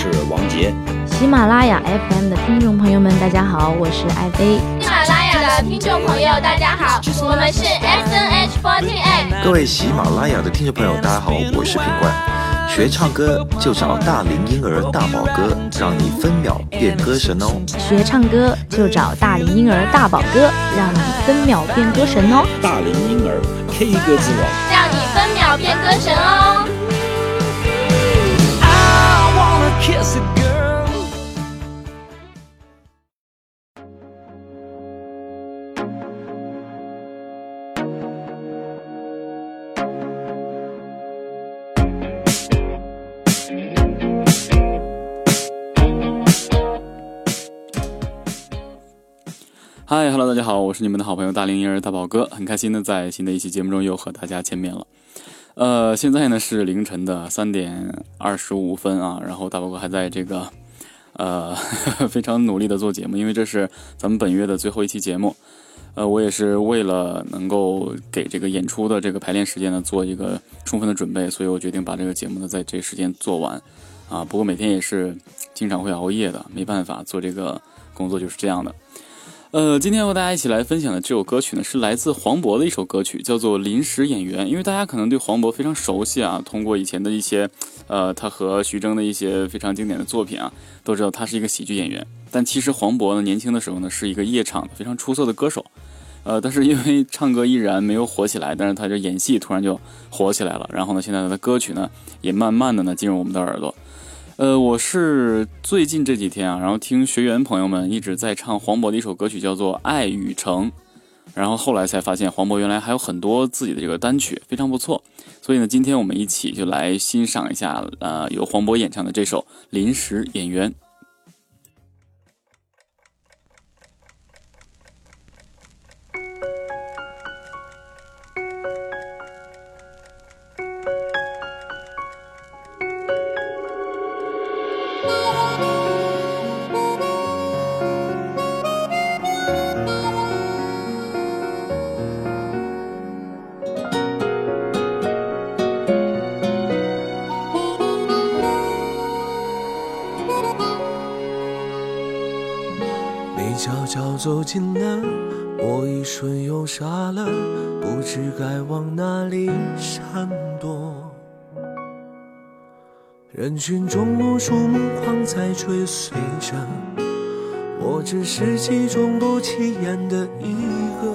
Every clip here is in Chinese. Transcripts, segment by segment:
是王杰。喜马拉雅 FM 的听众朋友们，大家好，我是艾飞。喜马拉雅的听众朋友，大家好，我们是 S N H forty eight。各位喜马拉雅的听众朋友，大家好，我是品冠。学唱歌就找大龄婴儿大宝哥，让你分秒变歌神哦。学唱歌就找大龄婴儿大宝哥，让你分秒变歌神哦。大龄婴儿 K 歌之王，让你分秒变歌神哦。Kiss a girl. 嗨，Hello，大家好，我是你们的好朋友大龄婴儿大宝哥，很开心的在新的一期节目中又和大家见面了。呃，现在呢是凌晨的三点二十五分啊，然后大宝哥还在这个呃 非常努力的做节目，因为这是咱们本月的最后一期节目。呃，我也是为了能够给这个演出的这个排练时间呢做一个充分的准备，所以我决定把这个节目呢在这时间做完啊。不过每天也是经常会熬夜的，没办法做这个工作就是这样的。呃，今天和大家一起来分享的这首歌曲呢，是来自黄渤的一首歌曲，叫做《临时演员》。因为大家可能对黄渤非常熟悉啊，通过以前的一些，呃，他和徐峥的一些非常经典的作品啊，都知道他是一个喜剧演员。但其实黄渤呢，年轻的时候呢，是一个夜场非常出色的歌手。呃，但是因为唱歌依然没有火起来，但是他这演戏突然就火起来了。然后呢，现在他的歌曲呢，也慢慢的呢进入我们的耳朵。呃，我是最近这几天啊，然后听学员朋友们一直在唱黄渤的一首歌曲，叫做《爱与诚》，然后后来才发现黄渤原来还有很多自己的这个单曲，非常不错。所以呢，今天我们一起就来欣赏一下，呃，由黄渤演唱的这首《临时演员》。近了，我一瞬又傻了，不知该往哪里闪躲。人群中无数目光在追随着，我只是其中不起眼的一个。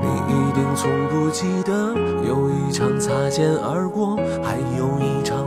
你一定从不记得，有一场擦肩而过，还有一场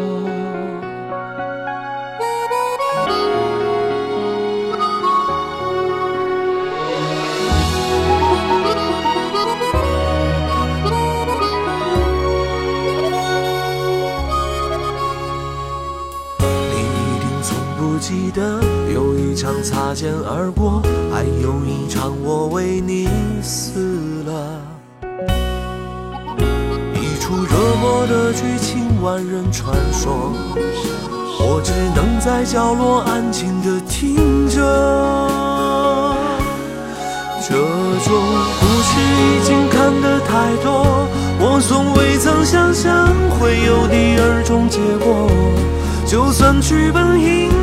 场擦肩而过，还有一场我为你死了。一出热播的剧情，万人传说，我只能在角落安静的听着。这种故事已经看得太多，我从未曾想象会有第二种结果。就算剧本应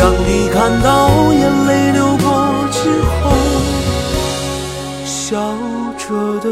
让你看到眼泪流过之后，笑着的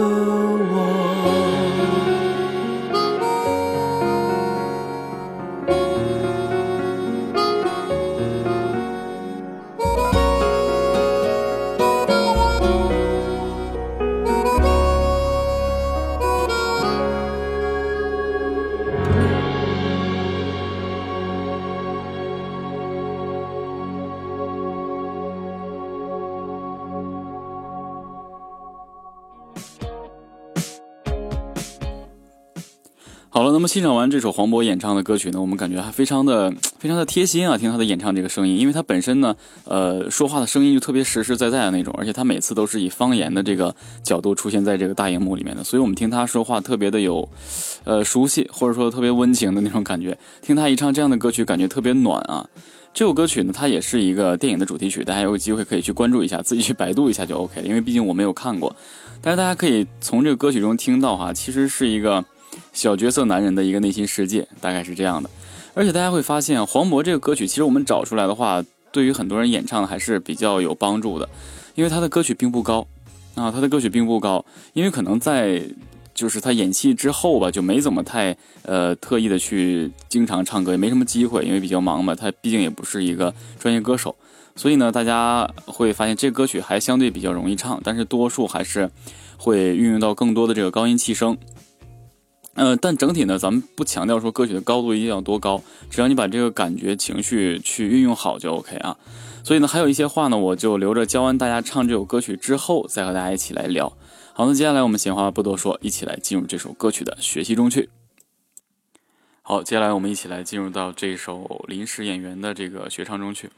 好了，那么欣赏完这首黄渤演唱的歌曲呢，我们感觉还非常的 非常的贴心啊，听他的演唱这个声音，因为他本身呢，呃，说话的声音就特别实实在在的那种，而且他每次都是以方言的这个角度出现在这个大荧幕里面的，所以我们听他说话特别的有，呃，熟悉或者说特别温情的那种感觉，听他一唱这样的歌曲，感觉特别暖啊。这首歌曲呢，它也是一个电影的主题曲，大家有机会可以去关注一下，自己去百度一下就 OK 了，因为毕竟我没有看过，但是大家可以从这个歌曲中听到哈，其实是一个。小角色男人的一个内心世界，大概是这样的。而且大家会发现，黄渤这个歌曲，其实我们找出来的话，对于很多人演唱还是比较有帮助的，因为他的歌曲并不高啊，他的歌曲并不高，因为可能在就是他演戏之后吧，就没怎么太呃特意的去经常唱歌，也没什么机会，因为比较忙嘛。他毕竟也不是一个专业歌手，所以呢，大家会发现这歌曲还相对比较容易唱，但是多数还是会运用到更多的这个高音气声。呃，但整体呢，咱们不强调说歌曲的高度一定要多高，只要你把这个感觉、情绪去运用好就 OK 啊。所以呢，还有一些话呢，我就留着教完大家唱这首歌曲之后，再和大家一起来聊。好，那接下来我们闲话不多说，一起来进入这首歌曲的学习中去。好，接下来我们一起来进入到这首临时演员的这个学唱中去。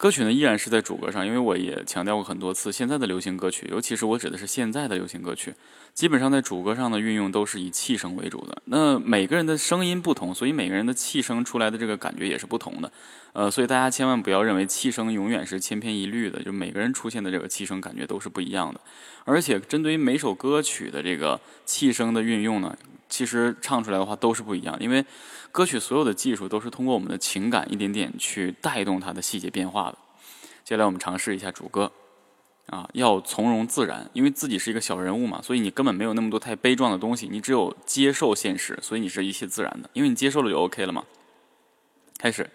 歌曲呢依然是在主歌上，因为我也强调过很多次，现在的流行歌曲，尤其是我指的是现在的流行歌曲，基本上在主歌上的运用都是以气声为主的。那每个人的声音不同，所以每个人的气声出来的这个感觉也是不同的。呃，所以大家千万不要认为气声永远是千篇一律的，就每个人出现的这个气声感觉都是不一样的。而且针对于每首歌曲的这个气声的运用呢，其实唱出来的话都是不一样，因为。歌曲所有的技术都是通过我们的情感一点点去带动它的细节变化的。接下来我们尝试一下主歌，啊，要从容自然，因为自己是一个小人物嘛，所以你根本没有那么多太悲壮的东西，你只有接受现实，所以你是一切自然的，因为你接受了就 OK 了嘛。开始。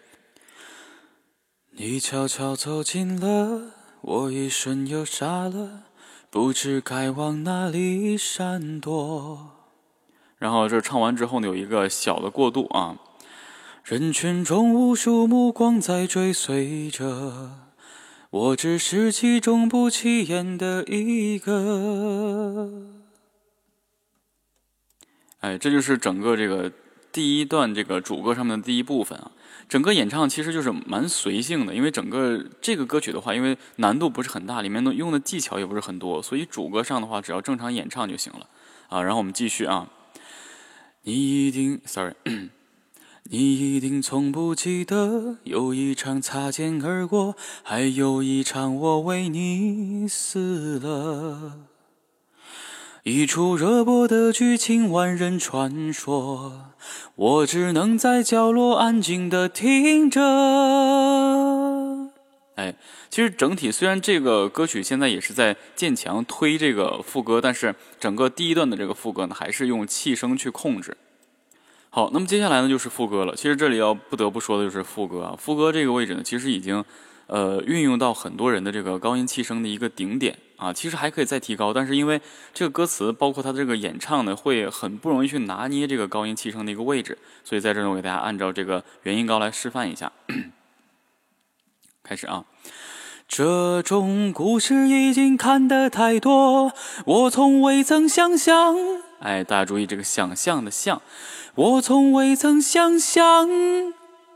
你悄悄走近了，我一瞬又傻了，不知该往哪里闪躲。然后这唱完之后呢，有一个小的过渡啊。人群中无数目光在追随着，我只是其中不起眼的一个。哎，这就是整个这个第一段这个主歌上面的第一部分啊。整个演唱其实就是蛮随性的，因为整个这个歌曲的话，因为难度不是很大，里面用的技巧也不是很多，所以主歌上的话，只要正常演唱就行了啊。然后我们继续啊。你一定，sorry，你一定从不记得，有一场擦肩而过，还有一场我为你死了。一出热播的剧情，万人传说，我只能在角落安静的听着。哎，其实整体虽然这个歌曲现在也是在渐强推这个副歌，但是整个第一段的这个副歌呢，还是用气声去控制。好，那么接下来呢就是副歌了。其实这里要不得不说的就是副歌啊，副歌这个位置呢，其实已经呃运用到很多人的这个高音气声的一个顶点啊，其实还可以再提高，但是因为这个歌词包括他这个演唱呢，会很不容易去拿捏这个高音气声的一个位置，所以在这呢，我给大家按照这个元音高来示范一下。开始啊，这种故事已经看得太多，我从未曾想象。哎，大家注意这个想象的象，我从未曾想象。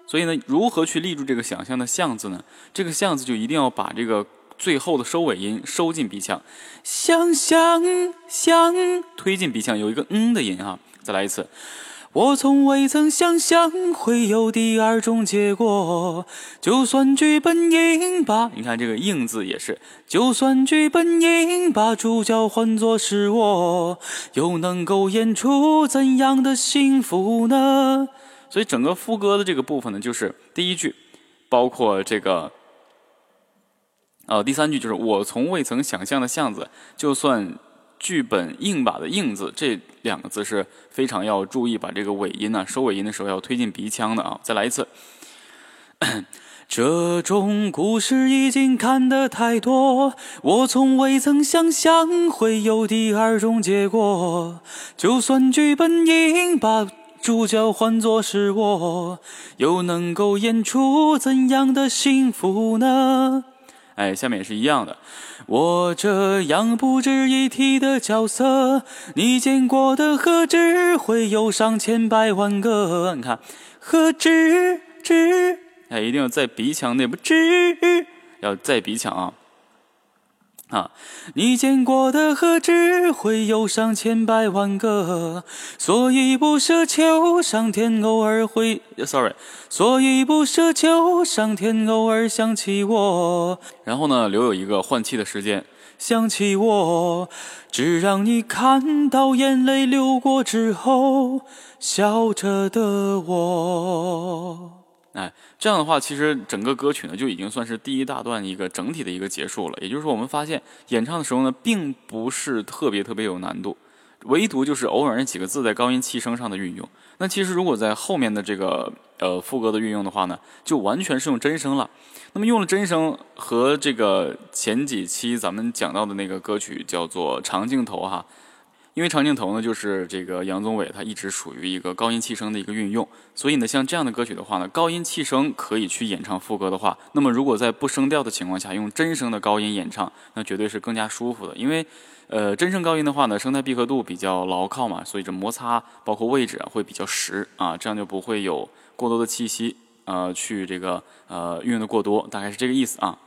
所以呢，如何去立住这个想象的象字呢？这个象字就一定要把这个最后的收尾音收进鼻腔，想象想推进鼻腔，有一个嗯的音哈。再来一次。我从未曾想象会有第二种结果，就算剧本应把，你看这个“应”字也是，就算剧本应把主角换作是我，又能够演出怎样的幸福呢？所以整个副歌的这个部分呢，就是第一句，包括这个，呃，第三句就是我从未曾想象的巷子，就算。剧本硬把的“硬”字，这两个字是非常要注意，把这个尾音呢，收尾音的时候要推进鼻腔的啊。再来一次，这种故事已经看得太多，我从未曾想象会有第二种结果。就算剧本硬把主角换作是我，又能够演出怎样的幸福呢？哎，下面也是一样的。我这样不值一提的角色，你见过的何止会有上千百万个？你看，何止止，哎，一定要在鼻腔内部止，要在鼻腔啊。啊，你见过的何止会有上千百万个，所以不奢求上天偶尔会，sorry，所以不奢求上天偶尔想起我。然后呢，留有一个换气的时间，想起我，只让你看到眼泪流过之后笑着的我。哎，这样的话，其实整个歌曲呢就已经算是第一大段一个整体的一个结束了。也就是说，我们发现演唱的时候呢，并不是特别特别有难度，唯独就是偶尔那几个字在高音气声上的运用。那其实如果在后面的这个呃副歌的运用的话呢，就完全是用真声了。那么用了真声和这个前几期咱们讲到的那个歌曲叫做长镜头哈。因为长镜头呢，就是这个杨宗纬他一直属于一个高音气声的一个运用，所以呢，像这样的歌曲的话呢，高音气声可以去演唱副歌的话，那么如果在不声调的情况下用真声的高音演唱，那绝对是更加舒服的。因为，呃，真声高音的话呢，声带闭合度比较牢靠嘛，所以这摩擦包括位置啊会比较实啊，这样就不会有过多的气息呃去这个呃运用的过多，大概是这个意思啊。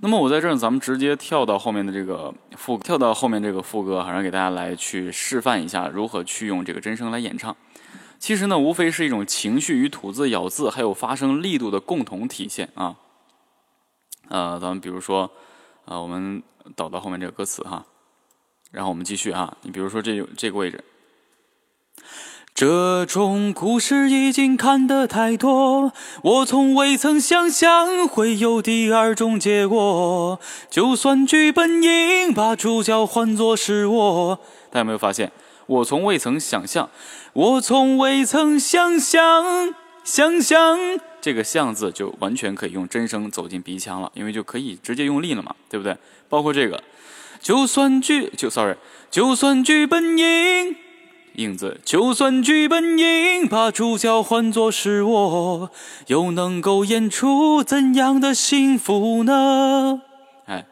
那么我在这儿，咱们直接跳到后面的这个副，跳到后面这个副歌，好像给大家来去示范一下如何去用这个真声来演唱。其实呢，无非是一种情绪与吐字、咬字还有发声力度的共同体现啊。呃，咱们比如说，呃，我们导到后面这个歌词哈，然后我们继续哈。你比如说这这个位置。这种故事已经看得太多，我从未曾想象会有第二种结果。就算剧本应把主角换作是我，大家有没有发现？我从未曾想象，我从未曾想象，想象这个“象”字就完全可以用真声走进鼻腔了，因为就可以直接用力了嘛，对不对？包括这个，就算剧就 sorry，就算剧本应。影子，就算剧本应把主角换作是我，又能够演出怎样的幸福呢？哎，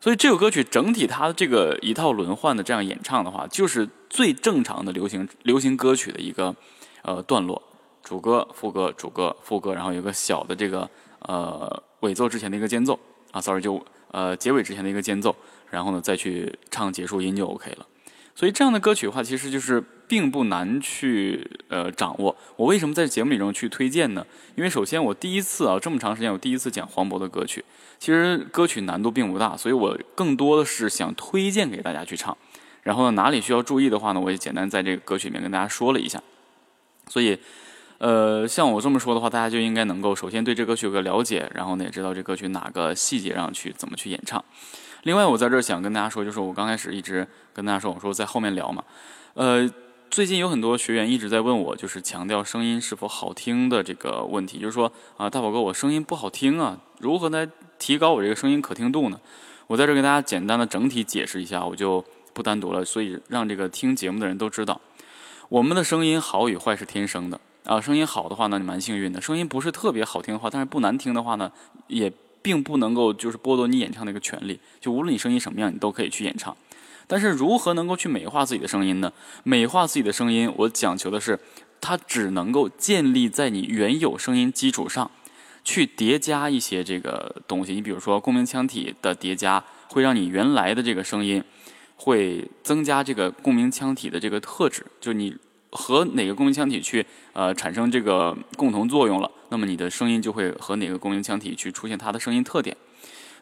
所以这首歌曲整体它的这个一套轮换的这样演唱的话，就是最正常的流行流行歌曲的一个呃段落，主歌、副歌、主歌、副歌，然后有个小的这个呃尾奏之前的一个间奏啊，sorry 就呃结尾之前的一个间奏，然后呢再去唱结束音就 OK 了。所以这样的歌曲的话，其实就是并不难去呃掌握。我为什么在节目里中去推荐呢？因为首先我第一次啊这么长时间我第一次讲黄渤的歌曲，其实歌曲难度并不大，所以我更多的是想推荐给大家去唱。然后呢哪里需要注意的话呢，我也简单在这个歌曲里面跟大家说了一下。所以呃像我这么说的话，大家就应该能够首先对这歌曲有个了解，然后呢也知道这歌曲哪个细节上去怎么去演唱。另外，我在这儿想跟大家说，就是我刚开始一直跟大家说，我说在后面聊嘛。呃，最近有很多学员一直在问我，就是强调声音是否好听的这个问题，就是说啊，大宝哥，我声音不好听啊，如何来提高我这个声音可听度呢？我在这儿给大家简单的整体解释一下，我就不单独了，所以让这个听节目的人都知道，我们的声音好与坏是天生的啊。声音好的话呢，你蛮幸运的；声音不是特别好听的话，但是不难听的话呢，也并不能够就是剥夺你演唱的一个权利。就无论你声音什么样，你都可以去演唱。但是如何能够去美化自己的声音呢？美化自己的声音，我讲求的是，它只能够建立在你原有声音基础上，去叠加一些这个东西。你比如说共鸣腔体的叠加，会让你原来的这个声音会增加这个共鸣腔体的这个特质。就你和哪个共鸣腔体去呃产生这个共同作用了，那么你的声音就会和哪个共鸣腔体去出现它的声音特点。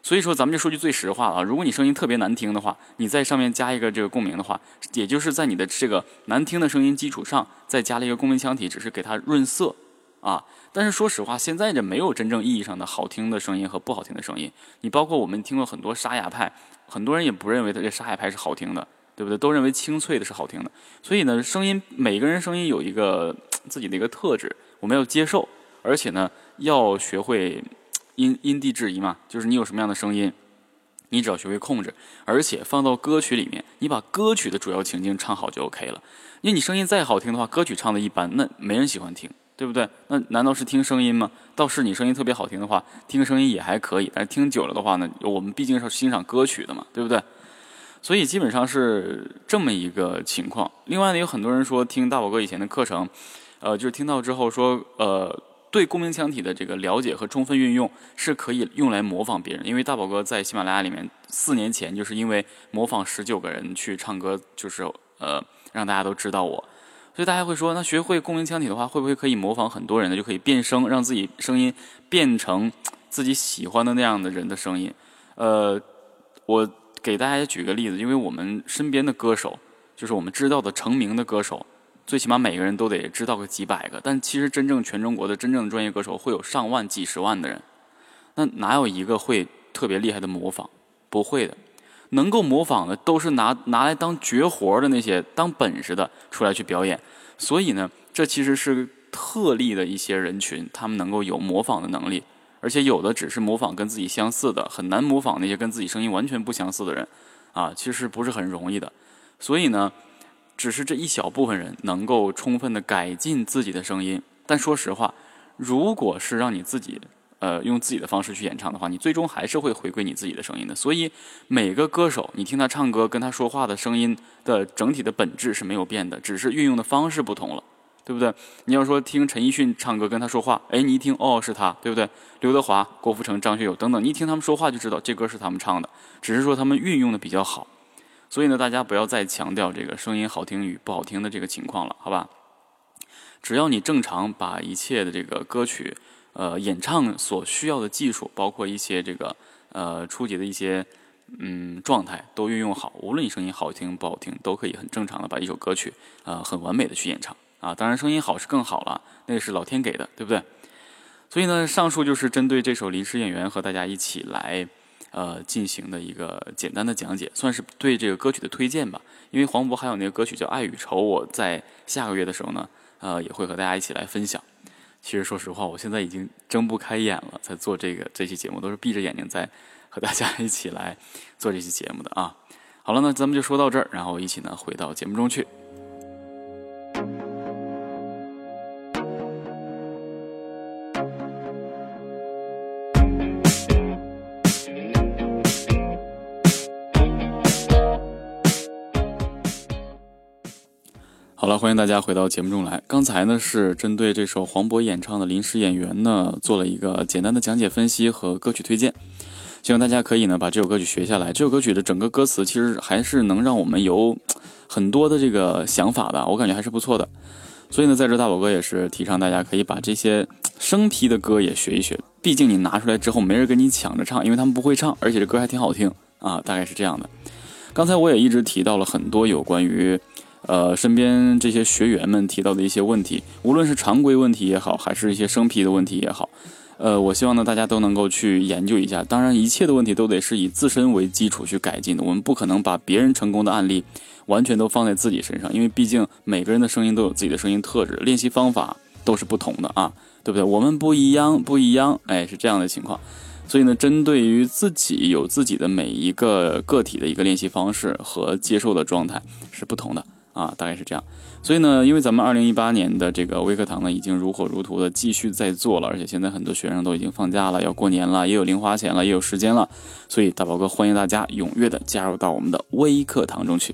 所以说，咱们就说句最实话啊，如果你声音特别难听的话，你在上面加一个这个共鸣的话，也就是在你的这个难听的声音基础上再加了一个共鸣腔体，只是给它润色啊。但是说实话，现在这没有真正意义上的好听的声音和不好听的声音。你包括我们听过很多沙哑派，很多人也不认为他这沙哑派是好听的，对不对？都认为清脆的是好听的。所以呢，声音每个人声音有一个 自己的一个特质，我们要接受，而且呢，要学会。因因地制宜嘛，就是你有什么样的声音，你只要学会控制，而且放到歌曲里面，你把歌曲的主要情境唱好就 OK 了。因为你声音再好听的话，歌曲唱的一般，那没人喜欢听，对不对？那难道是听声音吗？倒是你声音特别好听的话，听声音也还可以，但听久了的话呢，我们毕竟是欣赏歌曲的嘛，对不对？所以基本上是这么一个情况。另外呢，有很多人说听大宝哥以前的课程，呃，就是听到之后说，呃。对共鸣腔体的这个了解和充分运用是可以用来模仿别人，因为大宝哥在喜马拉雅里面四年前就是因为模仿十九个人去唱歌，就是呃让大家都知道我，所以大家会说，那学会共鸣腔体的话，会不会可以模仿很多人呢？就可以变声，让自己声音变成自己喜欢的那样的人的声音？呃，我给大家举个例子，因为我们身边的歌手，就是我们知道的成名的歌手。最起码每个人都得知道个几百个，但其实真正全中国的真正专业歌手会有上万、几十万的人，那哪有一个会特别厉害的模仿？不会的，能够模仿的都是拿拿来当绝活的那些当本事的出来去表演。所以呢，这其实是特例的一些人群，他们能够有模仿的能力，而且有的只是模仿跟自己相似的，很难模仿那些跟自己声音完全不相似的人啊，其实不是很容易的。所以呢。只是这一小部分人能够充分的改进自己的声音，但说实话，如果是让你自己，呃，用自己的方式去演唱的话，你最终还是会回归你自己的声音的。所以每个歌手，你听他唱歌跟他说话的声音的整体的本质是没有变的，只是运用的方式不同了，对不对？你要说听陈奕迅唱歌跟他说话，哎，你一听哦是他，对不对？刘德华、郭富城、张学友等等，你一听他们说话就知道这歌是他们唱的，只是说他们运用的比较好。所以呢，大家不要再强调这个声音好听与不好听的这个情况了，好吧？只要你正常把一切的这个歌曲，呃，演唱所需要的技术，包括一些这个呃初级的一些嗯状态都运用好，无论你声音好听不好听，都可以很正常的把一首歌曲呃很完美的去演唱啊。当然，声音好是更好了，那是老天给的，对不对？所以呢，上述就是针对这首临时演员和大家一起来。呃，进行的一个简单的讲解，算是对这个歌曲的推荐吧。因为黄渤还有那个歌曲叫《爱与愁》，我在下个月的时候呢，呃，也会和大家一起来分享。其实说实话，我现在已经睁不开眼了，在做这个这期节目，都是闭着眼睛在和大家一起来做这期节目的啊。好了，那咱们就说到这儿，然后一起呢回到节目中去。欢迎大家回到节目中来。刚才呢是针对这首黄渤演唱的《临时演员》呢做了一个简单的讲解分析和歌曲推荐，希望大家可以呢把这首歌曲学下来。这首歌曲的整个歌词其实还是能让我们有很多的这个想法的，我感觉还是不错的。所以呢，在这大宝哥也是提倡大家可以把这些生僻的歌也学一学，毕竟你拿出来之后没人跟你抢着唱，因为他们不会唱，而且这歌还挺好听啊，大概是这样的。刚才我也一直提到了很多有关于。呃，身边这些学员们提到的一些问题，无论是常规问题也好，还是一些生僻的问题也好，呃，我希望呢大家都能够去研究一下。当然，一切的问题都得是以自身为基础去改进的。我们不可能把别人成功的案例完全都放在自己身上，因为毕竟每个人的声音都有自己的声音特质，练习方法都是不同的啊，对不对？我们不一样，不一样，哎，是这样的情况。所以呢，针对于自己有自己的每一个个体的一个练习方式和接受的状态是不同的啊，大概是这样。所以呢，因为咱们二零一八年的这个微课堂呢，已经如火如荼的继续在做了，而且现在很多学生都已经放假了，要过年了，也有零花钱了，也有时间了，所以大宝哥欢迎大家踊跃的加入到我们的微课堂中去。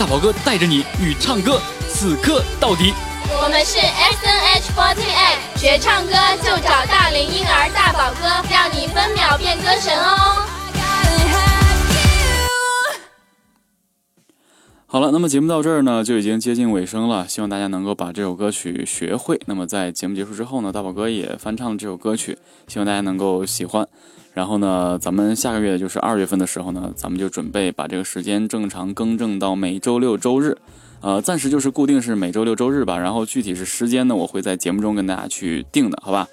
大宝哥带着你与唱歌此刻到底。我们是 S N H forty eight，学唱歌就找大龄婴儿大宝哥，让你分秒变歌神哦。好了，那么节目到这儿呢，就已经接近尾声了。希望大家能够把这首歌曲学会。那么在节目结束之后呢，大宝哥也翻唱了这首歌曲，希望大家能够喜欢。然后呢，咱们下个月就是二月份的时候呢，咱们就准备把这个时间正常更正到每周六周日。呃，暂时就是固定是每周六周日吧。然后具体是时间呢，我会在节目中跟大家去定的，好吧？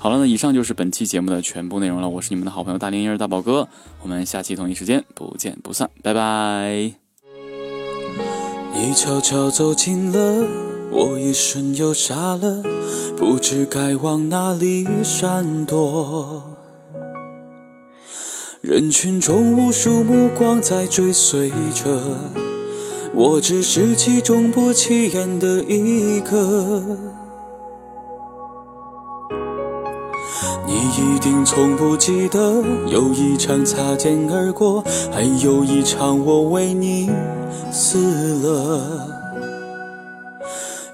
好了，那以上就是本期节目的全部内容了。我是你们的好朋友大龄婴儿大宝哥，我们下期同一时间不见不散，拜拜。你悄悄走近了，我一瞬又傻了，不知该往哪里闪躲。人群中无数目光在追随着，我只是其中不起眼的一个。你一定从不记得，有一场擦肩而过，还有一场我为你死了。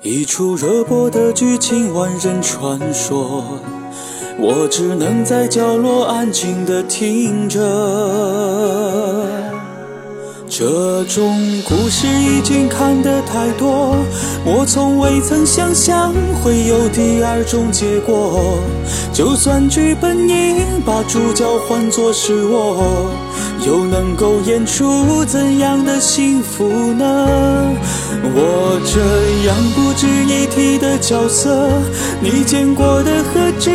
一出热播的剧情，万人传说，我只能在角落安静地听着。这种故事已经看得太多，我从未曾想象会有第二种结果。就算剧本应把主角换作是我，又能够演出怎样的幸福呢？我这样不值一提的角色，你见过的何止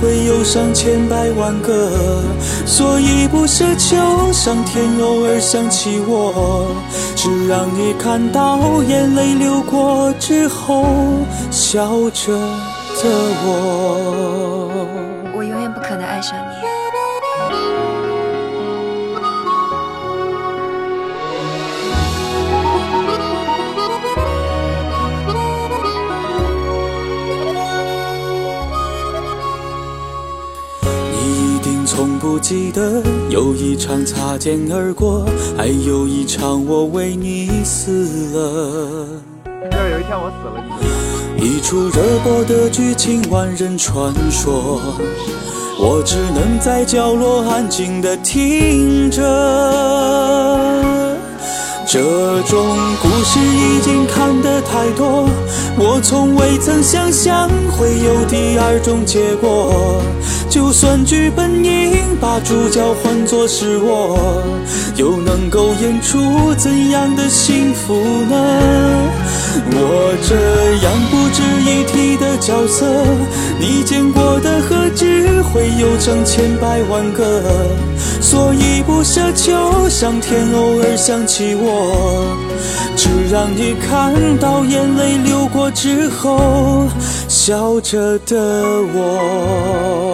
会有上千百万个？所以不奢求上天偶尔想起我，只让你看到眼泪流过之后笑着的我。我永远不可能爱上你。从不记得，有一场擦肩而过，还有一场我为你死了。要有一天我死了，你就一出热播的剧情，万人传说，我只能在角落安静的听着。这种故事已经看得太多，我从未曾想象会有第二种结果。就算剧本应把主角换作是我，又能够演出怎样的幸福呢？我这样不值一提的角色，你见过的何止会有成千百万个？所以不奢求上天偶尔想起我，只让你看到眼泪流过之后笑着的我。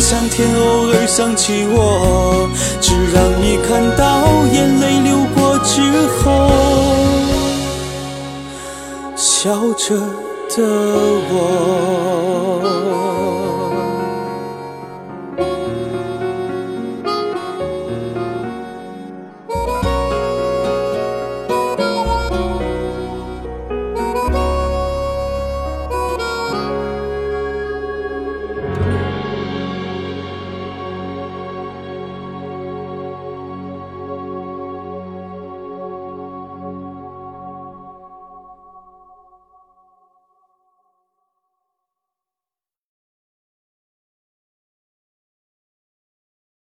上天偶尔想起我，只让你看到眼泪流过之后，笑着的我。